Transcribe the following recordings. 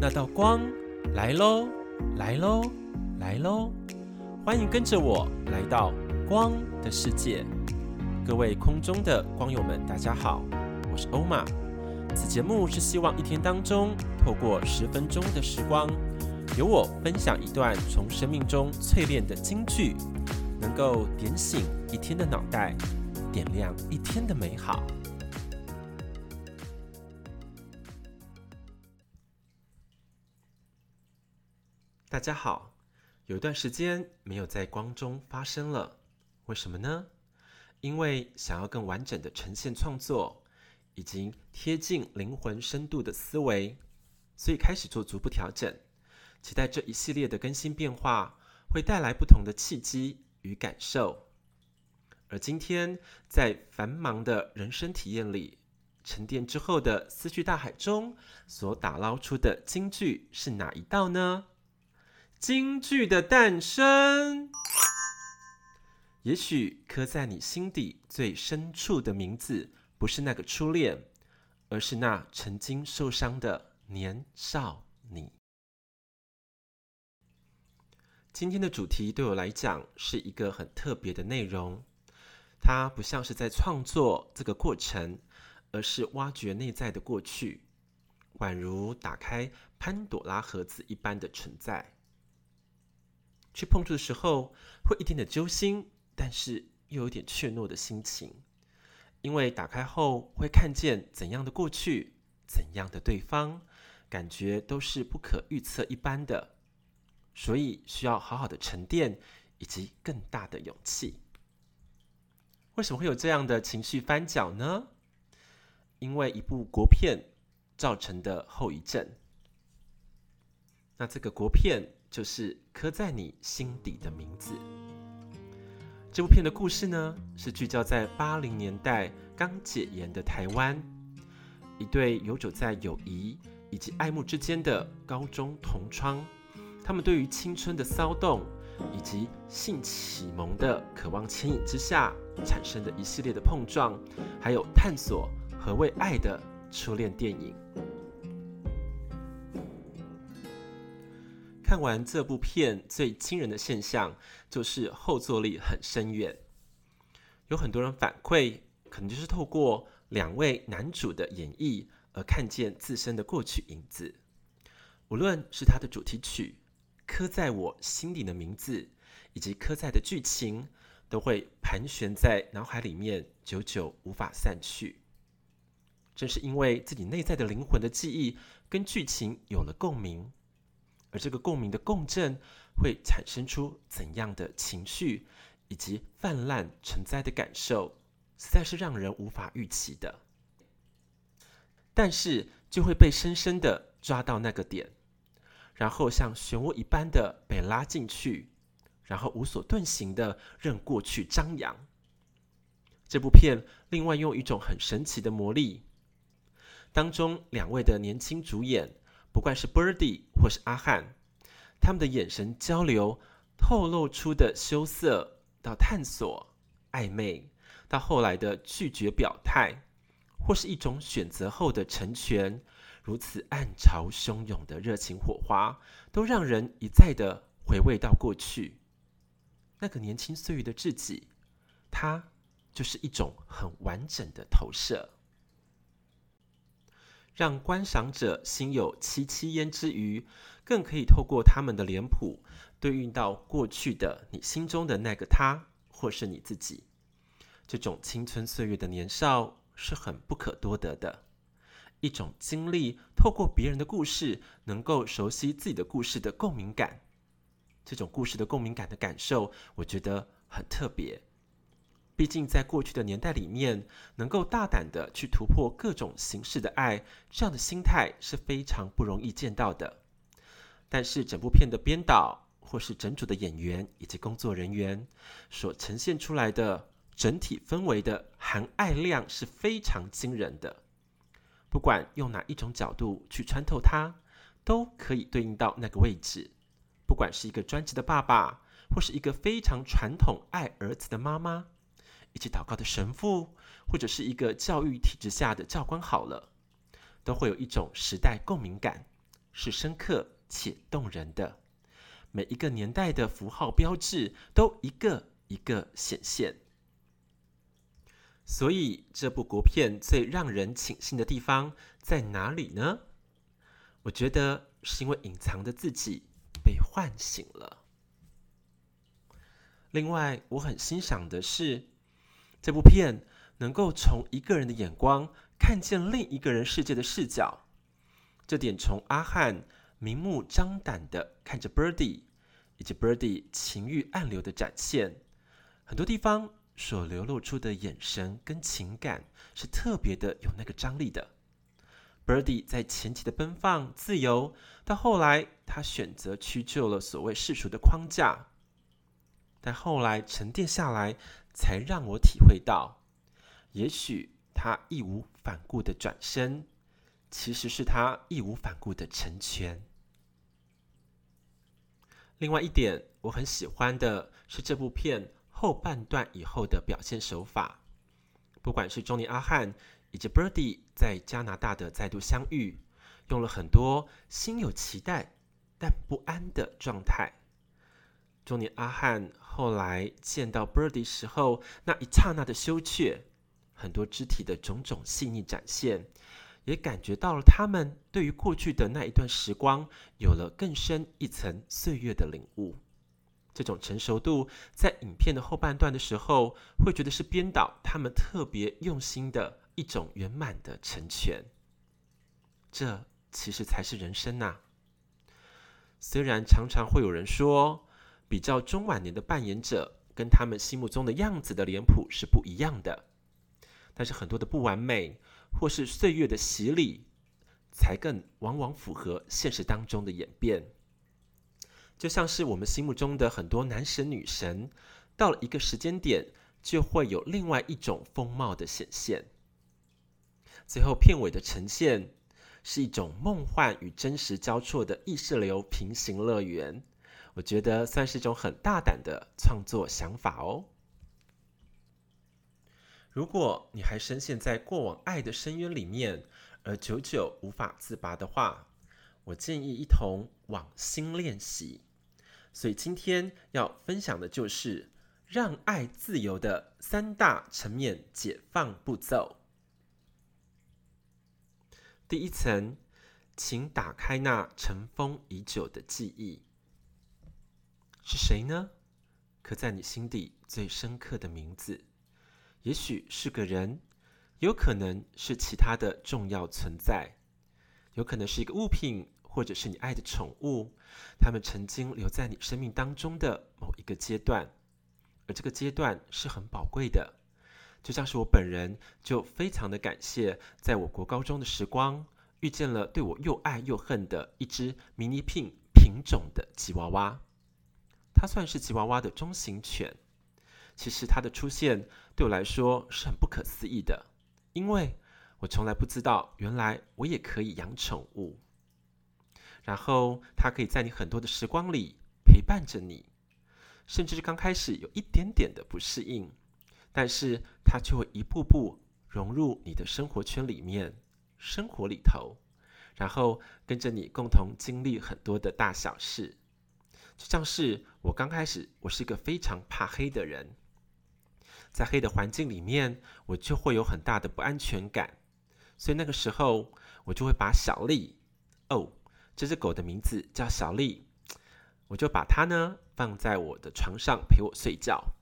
那道光来喽，来喽，来喽！欢迎跟着我来到光的世界。各位空中的光友们，大家好，我是欧玛。此节目是希望一天当中，透过十分钟的时光，由我分享一段从生命中淬炼的金句，能够点醒一天的脑袋，点亮一天的美好。大家好，有一段时间没有在光中发声了，为什么呢？因为想要更完整的呈现创作，以及贴近灵魂深度的思维，所以开始做逐步调整，期待这一系列的更新变化会带来不同的契机与感受。而今天在繁忙的人生体验里，沉淀之后的思绪大海中所打捞出的金句是哪一道呢？京剧的诞生，也许刻在你心底最深处的名字，不是那个初恋，而是那曾经受伤的年少你。今天的主题对我来讲是一个很特别的内容，它不像是在创作这个过程，而是挖掘内在的过去，宛如打开潘朵拉盒子一般的存在。去碰触的时候，会一点点揪心，但是又有点怯懦的心情，因为打开后会看见怎样的过去，怎样的对方，感觉都是不可预测一般的，所以需要好好的沉淀，以及更大的勇气。为什么会有这样的情绪翻搅呢？因为一部国片造成的后遗症。那这个国片。就是刻在你心底的名字。这部片的故事呢，是聚焦在八零年代刚解严的台湾，一对游走在友谊以及爱慕之间的高中同窗，他们对于青春的骚动以及性启蒙的渴望牵引之下产生的一系列的碰撞，还有探索何谓爱的初恋电影。看完这部片，最惊人的现象就是后坐力很深远。有很多人反馈，可能就是透过两位男主的演绎而看见自身的过去影子。无论是他的主题曲《刻在我心底的名字》，以及刻在的剧情，都会盘旋在脑海里面，久久无法散去。正是因为自己内在的灵魂的记忆跟剧情有了共鸣。而这个共鸣的共振会产生出怎样的情绪，以及泛滥成灾的感受，实在是让人无法预期的。但是就会被深深的抓到那个点，然后像漩涡一般的被拉进去，然后无所遁形的任过去张扬。这部片另外用一种很神奇的魔力，当中两位的年轻主演。不管是 Birdy 或是阿汉，他们的眼神交流透露出的羞涩，到探索暧昧，到后来的拒绝表态，或是一种选择后的成全，如此暗潮汹涌的热情火花，都让人一再的回味到过去那个年轻岁月的自己，它就是一种很完整的投射。让观赏者心有戚戚焉之余，更可以透过他们的脸谱对应到过去的你心中的那个他，或是你自己。这种青春岁月的年少是很不可多得的一种经历。透过别人的故事，能够熟悉自己的故事的共鸣感，这种故事的共鸣感的感受，我觉得很特别。毕竟，在过去的年代里面，能够大胆的去突破各种形式的爱，这样的心态是非常不容易见到的。但是，整部片的编导或是整组的演员以及工作人员所呈现出来的整体氛围的含爱量是非常惊人的。不管用哪一种角度去穿透它，都可以对应到那个位置。不管是一个专职的爸爸，或是一个非常传统爱儿子的妈妈。一起祷告的神父，或者是一个教育体制下的教官，好了，都会有一种时代共鸣感，是深刻且动人的。每一个年代的符号标志都一个一个显现。所以，这部国片最让人倾心的地方在哪里呢？我觉得是因为隐藏的自己被唤醒了。另外，我很欣赏的是这部片能够从一个人的眼光看见另一个人世界的视角。这点从阿汉明目张胆的看着 Birdy，以及 Birdy 情欲暗流的展现，很多地方。所流露出的眼神跟情感是特别的有那个张力的。Birdy 在前期的奔放自由，到后来他选择屈就了所谓世俗的框架，但后来沉淀下来，才让我体会到，也许他义无反顾的转身，其实是他义无反顾的成全。另外一点，我很喜欢的是这部片。后半段以后的表现手法，不管是中尼阿汉以及 Birdy 在加拿大的再度相遇，用了很多心有期待但不安的状态。中年阿汉后来见到 Birdy 时候那一刹那的羞怯，很多肢体的种种细腻展现，也感觉到了他们对于过去的那一段时光有了更深一层岁月的领悟。这种成熟度，在影片的后半段的时候，会觉得是编导他们特别用心的一种圆满的成全。这其实才是人生呐。虽然常常会有人说，比较中晚年的扮演者跟他们心目中的样子的脸谱是不一样的，但是很多的不完美，或是岁月的洗礼，才更往往符合现实当中的演变。就像是我们心目中的很多男神女神，到了一个时间点，就会有另外一种风貌的显现。最后片尾的呈现，是一种梦幻与真实交错的意识流平行乐园。我觉得算是一种很大胆的创作想法哦。如果你还深陷在过往爱的深渊里面，而久久无法自拔的话，我建议一同往心练习。所以今天要分享的就是让爱自由的三大层面解放步骤。第一层，请打开那尘封已久的记忆。是谁呢？刻在你心底最深刻的名字，也许是个人，有可能是其他的重要存在，有可能是一个物品。或者是你爱的宠物，他们曾经留在你生命当中的某一个阶段，而这个阶段是很宝贵的。就像是我本人就非常的感谢，在我国高中的时光，遇见了对我又爱又恨的一只迷你品品种的吉娃娃。它算是吉娃娃的中型犬。其实它的出现对我来说是很不可思议的，因为我从来不知道，原来我也可以养宠物。然后，它可以在你很多的时光里陪伴着你，甚至是刚开始有一点点的不适应，但是它就会一步步融入你的生活圈里面、生活里头，然后跟着你共同经历很多的大小事。就像是我刚开始，我是一个非常怕黑的人，在黑的环境里面，我就会有很大的不安全感，所以那个时候我就会把小丽哦。这只狗的名字叫小丽，我就把它呢放在我的床上陪我睡觉。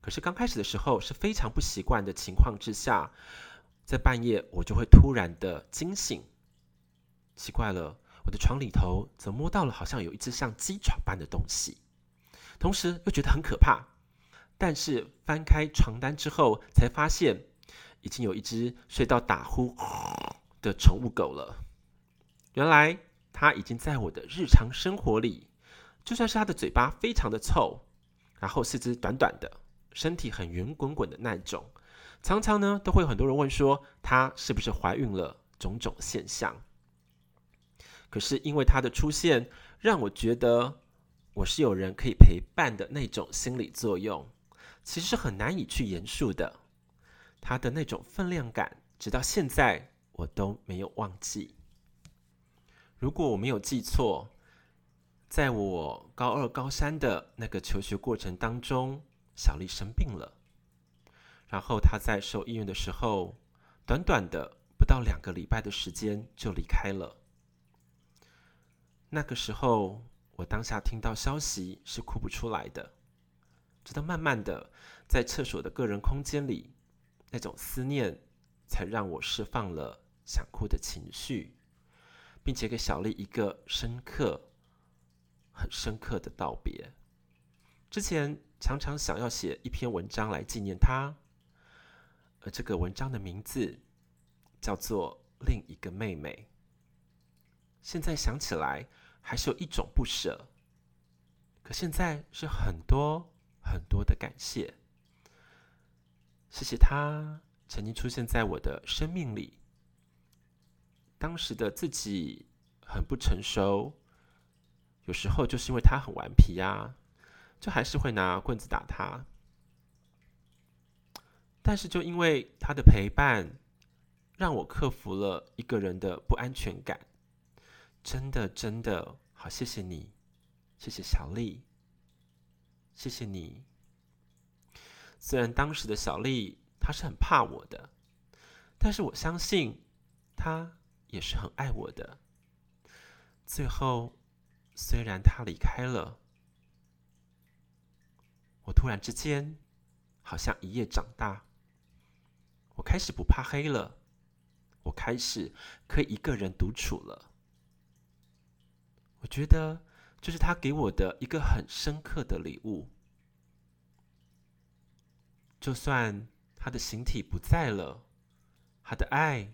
可是刚开始的时候是非常不习惯的情况之下，在半夜我就会突然的惊醒，奇怪了，我的床里头则摸到了好像有一只像鸡爪般的东西，同时又觉得很可怕。但是翻开床单之后，才发现已经有一只睡到打呼的宠物狗了。原来。它已经在我的日常生活里，就算是它的嘴巴非常的臭，然后四肢短短的，身体很圆滚滚的那种，常常呢都会有很多人问说它是不是怀孕了，种种现象。可是因为它的出现，让我觉得我是有人可以陪伴的那种心理作用，其实很难以去言述的。它的那种分量感，直到现在我都没有忘记。如果我没有记错，在我高二、高三的那个求学过程当中，小丽生病了，然后她在受医院的时候，短短的不到两个礼拜的时间就离开了。那个时候，我当下听到消息是哭不出来的，直到慢慢的在厕所的个人空间里，那种思念才让我释放了想哭的情绪。并且给小丽一个深刻、很深刻的道别。之前常常想要写一篇文章来纪念她，而这个文章的名字叫做《另一个妹妹》。现在想起来，还是有一种不舍。可现在是很多很多的感谢，谢谢他曾经出现在我的生命里。当时的自己很不成熟，有时候就是因为他很顽皮呀，就还是会拿棍子打他。但是就因为他的陪伴，让我克服了一个人的不安全感。真的，真的好，谢谢你，谢谢小丽，谢谢你。虽然当时的小丽她是很怕我的，但是我相信她。也是很爱我的。最后，虽然他离开了，我突然之间好像一夜长大。我开始不怕黑了，我开始可以一个人独处了。我觉得这是他给我的一个很深刻的礼物。就算他的形体不在了，他的爱。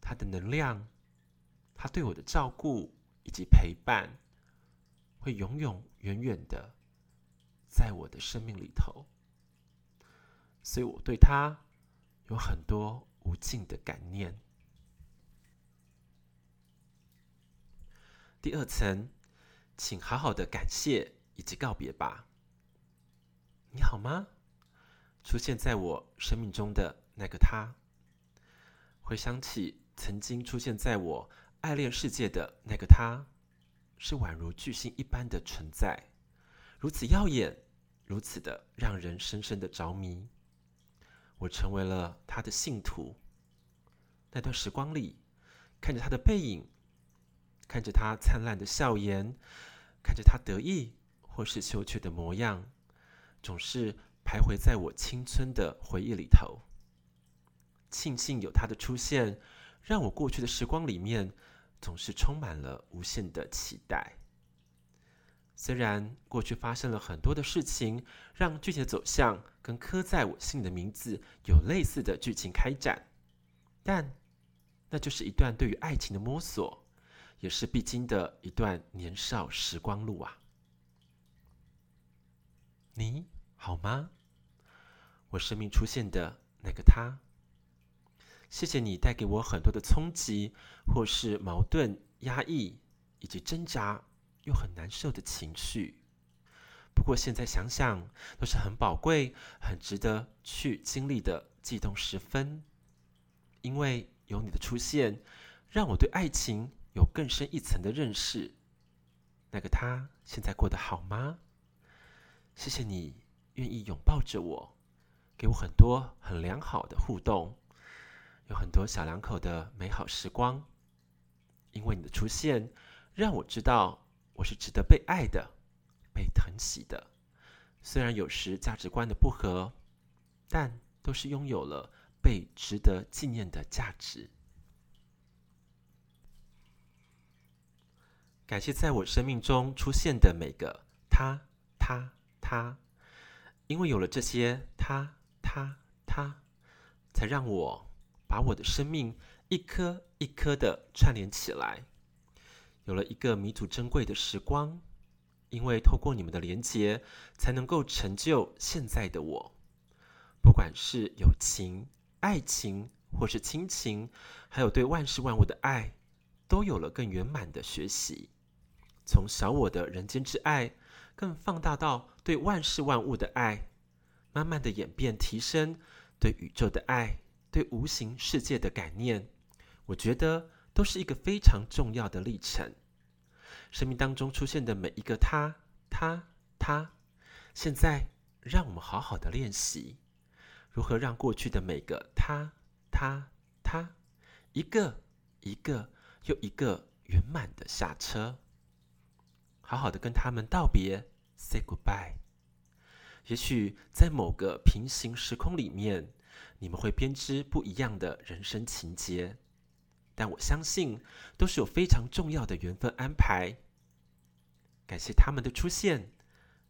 他的能量，他对我的照顾以及陪伴，会永永远远的在我的生命里头，所以我对他有很多无尽的感念。第二层，请好好的感谢以及告别吧。你好吗？出现在我生命中的那个他，回想起。曾经出现在我爱恋世界的那个他，是宛如巨星一般的存在，如此耀眼，如此的让人深深的着迷。我成为了他的信徒。那段时光里，看着他的背影，看着他灿烂的笑颜，看着他得意或是羞怯的模样，总是徘徊在我青春的回忆里头。庆幸有他的出现。让我过去的时光里面总是充满了无限的期待。虽然过去发生了很多的事情，让剧情走向跟刻在我心里的名字有类似的剧情开展，但那就是一段对于爱情的摸索，也是必经的一段年少时光路啊。你好吗？我生命出现的那个他。谢谢你带给我很多的冲击，或是矛盾、压抑以及挣扎又很难受的情绪。不过现在想想，都是很宝贵、很值得去经历的悸动时分。因为有你的出现，让我对爱情有更深一层的认识。那个他现在过得好吗？谢谢你愿意拥抱着我，给我很多很良好的互动。有很多小两口的美好时光，因为你的出现，让我知道我是值得被爱的、被疼惜的。虽然有时价值观的不合，但都是拥有了被值得纪念的价值。感谢在我生命中出现的每个他、他、他，因为有了这些他、他、他，才让我。把我的生命一颗一颗的串联起来，有了一个弥足珍贵的时光。因为透过你们的连接，才能够成就现在的我。不管是友情、爱情，或是亲情，还有对万事万物的爱，都有了更圆满的学习。从小我的人间之爱，更放大到对万事万物的爱，慢慢的演变提升对宇宙的爱。对无形世界的感念，我觉得都是一个非常重要的历程。生命当中出现的每一个他、他、他，现在让我们好好的练习，如何让过去的每个他、他、他，一个一个又一个圆满的下车，好好的跟他们道别，say goodbye。也许在某个平行时空里面，你们会编织不一样的人生情节。但我相信，都是有非常重要的缘分安排。感谢他们的出现，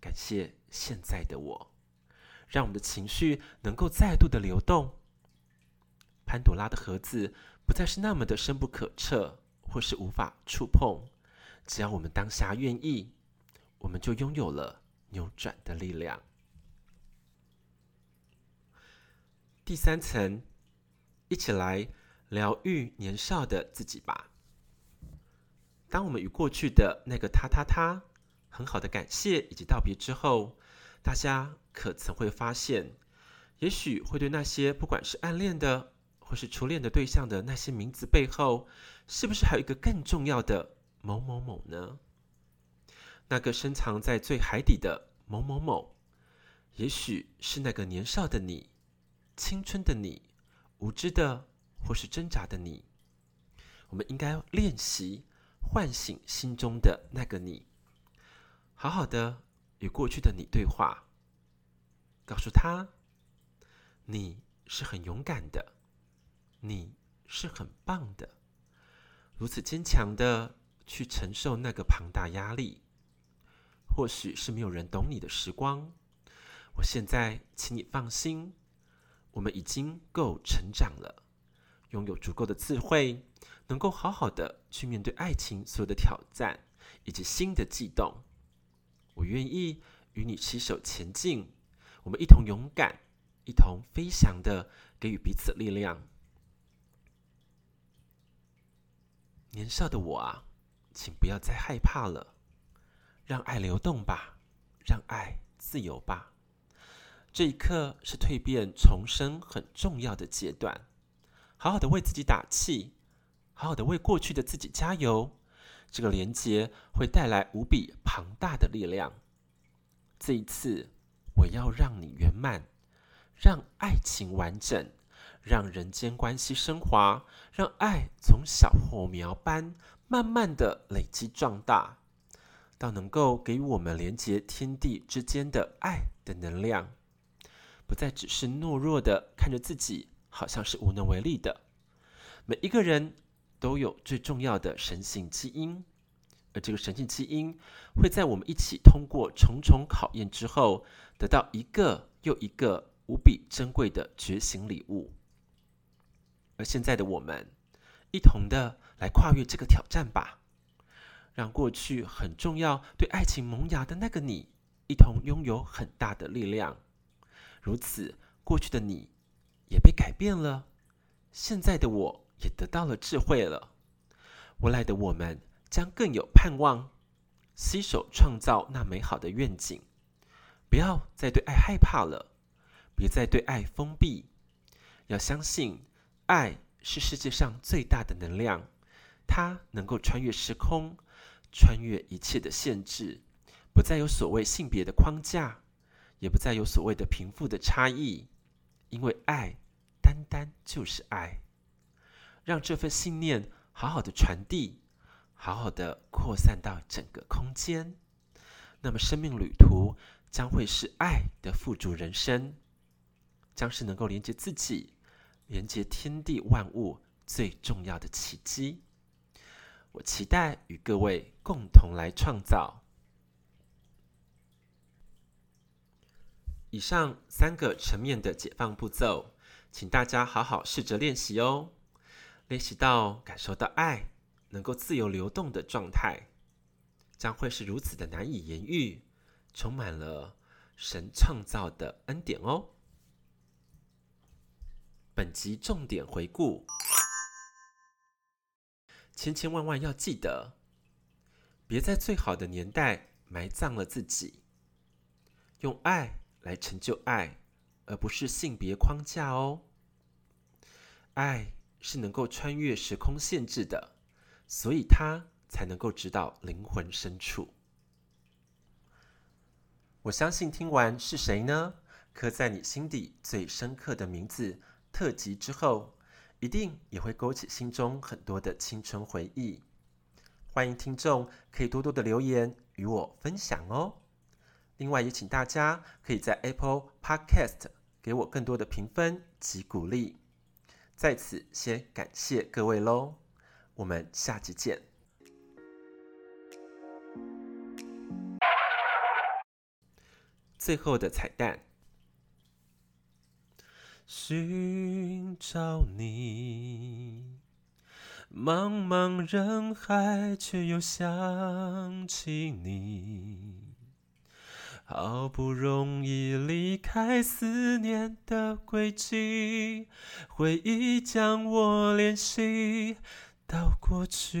感谢现在的我，让我们的情绪能够再度的流动。潘朵拉的盒子不再是那么的深不可测，或是无法触碰。只要我们当下愿意，我们就拥有了扭转的力量。第三层，一起来。疗愈年少的自己吧。当我们与过去的那个他、他、他很好的感谢以及道别之后，大家可曾会发现，也许会对那些不管是暗恋的或是初恋的对象的那些名字背后，是不是还有一个更重要的某某某呢？那个深藏在最海底的某某某，也许是那个年少的你、青春的你、无知的。或是挣扎的你，我们应该练习唤醒心中的那个你，好好的与过去的你对话，告诉他你是很勇敢的，你是很棒的，如此坚强的去承受那个庞大压力，或许是没有人懂你的时光。我现在请你放心，我们已经够成长了。拥有足够的智慧，能够好好的去面对爱情所有的挑战以及新的悸动。我愿意与你携手前进，我们一同勇敢，一同飞翔的给予彼此力量。年少的我啊，请不要再害怕了，让爱流动吧，让爱自由吧。这一刻是蜕变重生很重要的阶段。好好的为自己打气，好好的为过去的自己加油。这个连接会带来无比庞大的力量。这一次，我要让你圆满，让爱情完整，让人间关系升华，让爱从小火苗般慢慢的累积壮大，到能够给予我们连接天地之间的爱的能量，不再只是懦弱的看着自己。好像是无能为力的。每一个人都有最重要的神性基因，而这个神性基因会在我们一起通过重重考验之后，得到一个又一个无比珍贵的觉醒礼物。而现在的我们，一同的来跨越这个挑战吧，让过去很重要、对爱情萌芽的那个你，一同拥有很大的力量。如此，过去的你。也被改变了，现在的我也得到了智慧了。未来的我们将更有盼望，携手创造那美好的愿景。不要再对爱害怕了，别再对爱封闭。要相信，爱是世界上最大的能量，它能够穿越时空，穿越一切的限制，不再有所谓性别的框架，也不再有所谓的贫富的差异。因为爱，单单就是爱，让这份信念好好的传递，好好的扩散到整个空间，那么生命旅途将会是爱的富足人生，将是能够连接自己、连接天地万物最重要的奇迹。我期待与各位共同来创造。以上三个层面的解放步骤，请大家好好试着练习哦。练习到感受到爱能够自由流动的状态，将会是如此的难以言喻，充满了神创造的恩典哦。本集重点回顾：千千万万要记得，别在最好的年代埋葬了自己，用爱。来成就爱，而不是性别框架哦。爱是能够穿越时空限制的，所以它才能够知道灵魂深处。我相信听完是谁呢？刻在你心底最深刻的名字特辑之后，一定也会勾起心中很多的青春回忆。欢迎听众可以多多的留言与我分享哦。另外也请大家可以在 Apple Podcast 给我更多的评分及鼓励。在此先感谢各位喽，我们下集见。最后的彩蛋。寻找你，茫茫人海，却又想起你。好不容易离开思念的轨迹，回忆将我联系到过去。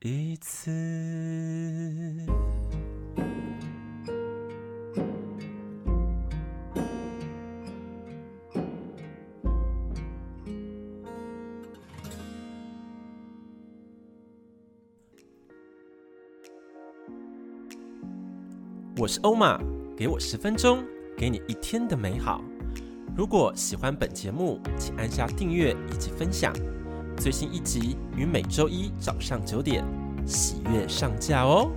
一次。我是欧玛，给我十分钟，给你一天的美好。如果喜欢本节目，请按下订阅以及分享。最新一集于每周一早上九点喜悦上架哦。